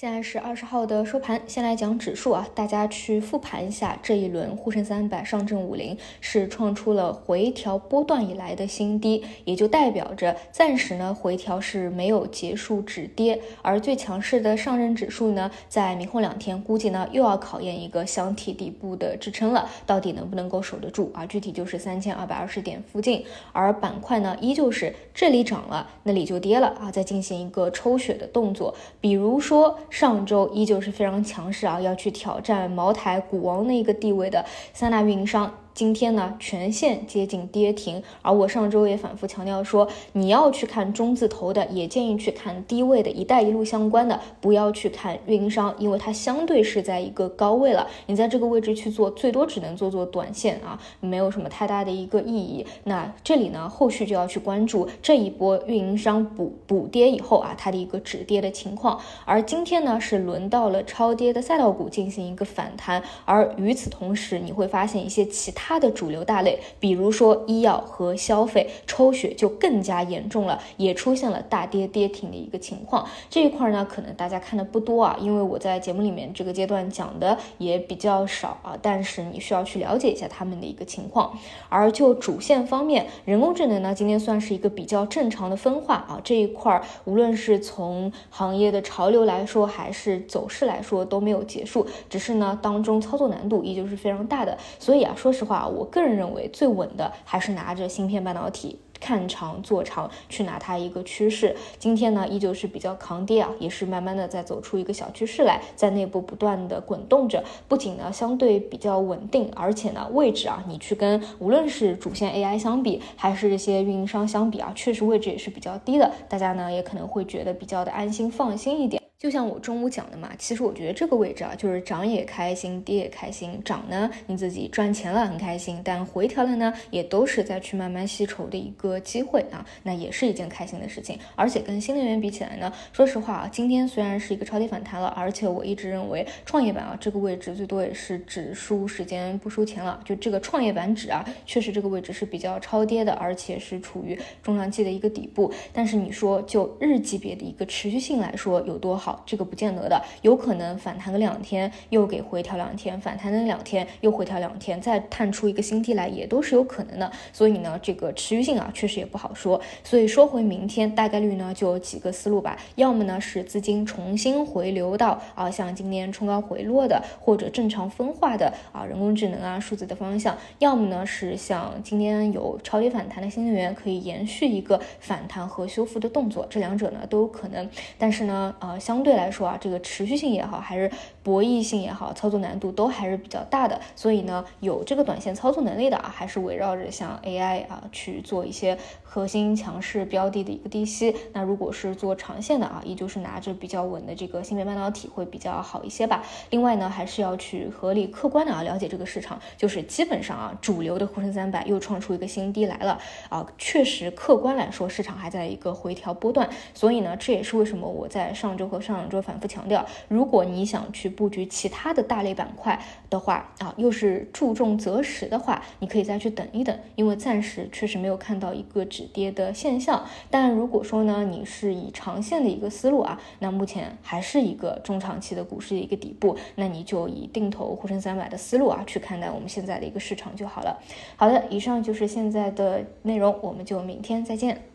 现在是二十号的收盘，先来讲指数啊，大家去复盘一下这一轮沪深三百、上证五零是创出了回调波段以来的新低，也就代表着暂时呢回调是没有结束止跌，而最强势的上证指数呢，在明后两天估计呢又要考验一个箱体底部的支撑了，到底能不能够守得住啊？具体就是三千二百二十点附近，而板块呢依旧是这里涨了，那里就跌了啊，再进行一个抽血的动作，比如说。上周依旧是非常强势啊，要去挑战茅台、股王的一个地位的三大运营商。今天呢，全线接近跌停，而我上周也反复强调说，你要去看中字头的，也建议去看低位的一带一路相关的，不要去看运营商，因为它相对是在一个高位了，你在这个位置去做，最多只能做做短线啊，没有什么太大的一个意义。那这里呢，后续就要去关注这一波运营商补补跌以后啊，它的一个止跌的情况。而今天呢，是轮到了超跌的赛道股进行一个反弹，而与此同时，你会发现一些其他。它的主流大类，比如说医药和消费，抽血就更加严重了，也出现了大跌跌停的一个情况。这一块呢，可能大家看的不多啊，因为我在节目里面这个阶段讲的也比较少啊。但是你需要去了解一下他们的一个情况。而就主线方面，人工智能呢，今天算是一个比较正常的分化啊。这一块无论是从行业的潮流来说，还是走势来说，都没有结束，只是呢，当中操作难度依旧是非常大的。所以啊，说实话。啊，我个人认为最稳的还是拿着芯片半导体看长做长，去拿它一个趋势。今天呢，依旧是比较抗跌啊，也是慢慢的在走出一个小趋势来，在内部不断的滚动着。不仅呢相对比较稳定，而且呢位置啊，你去跟无论是主线 AI 相比，还是这些运营商相比啊，确实位置也是比较低的。大家呢也可能会觉得比较的安心放心一点。就像我中午讲的嘛，其实我觉得这个位置啊，就是涨也开心，跌也开心。涨呢，你自己赚钱了很开心；但回调了呢，也都是在去慢慢吸筹的一个机会啊，那也是一件开心的事情。而且跟新能源比起来呢，说实话啊，今天虽然是一个超跌反弹了，而且我一直认为创业板啊这个位置最多也是只输时间不输钱了。就这个创业板指啊，确实这个位置是比较超跌的，而且是处于中长期的一个底部。但是你说就日级别的一个持续性来说有多好？好，这个不见得的，有可能反弹个两天，又给回调两天，反弹了两天，又回调两天，再探出一个新低来，也都是有可能的。所以呢，这个持续性啊，确实也不好说。所以说回明天，大概率呢就有几个思路吧，要么呢是资金重新回流到啊，像今天冲高回落的，或者正常分化的啊，人工智能啊，数字的方向；要么呢是像今天有超跌反弹的新能源，可以延续一个反弹和修复的动作。这两者呢都有可能，但是呢，呃，相相对来说啊，这个持续性也好，还是博弈性也好，操作难度都还是比较大的。所以呢，有这个短线操作能力的啊，还是围绕着像 AI 啊去做一些核心强势标的的一个低吸。那如果是做长线的啊，依旧是拿着比较稳的这个芯片半导体会比较好一些吧。另外呢，还是要去合理客观的啊了解这个市场，就是基本上啊，主流的沪深三百又创出一个新低来了啊，确实客观来说，市场还在一个回调波段。所以呢，这也是为什么我在上周和上周反复强调，如果你想去布局其他的大类板块的话啊，又是注重择时的话，你可以再去等一等，因为暂时确实没有看到一个止跌的现象。但如果说呢，你是以长线的一个思路啊，那目前还是一个中长期的股市的一个底部，那你就以定投沪深三百的思路啊去看待我们现在的一个市场就好了。好的，以上就是现在的内容，我们就明天再见。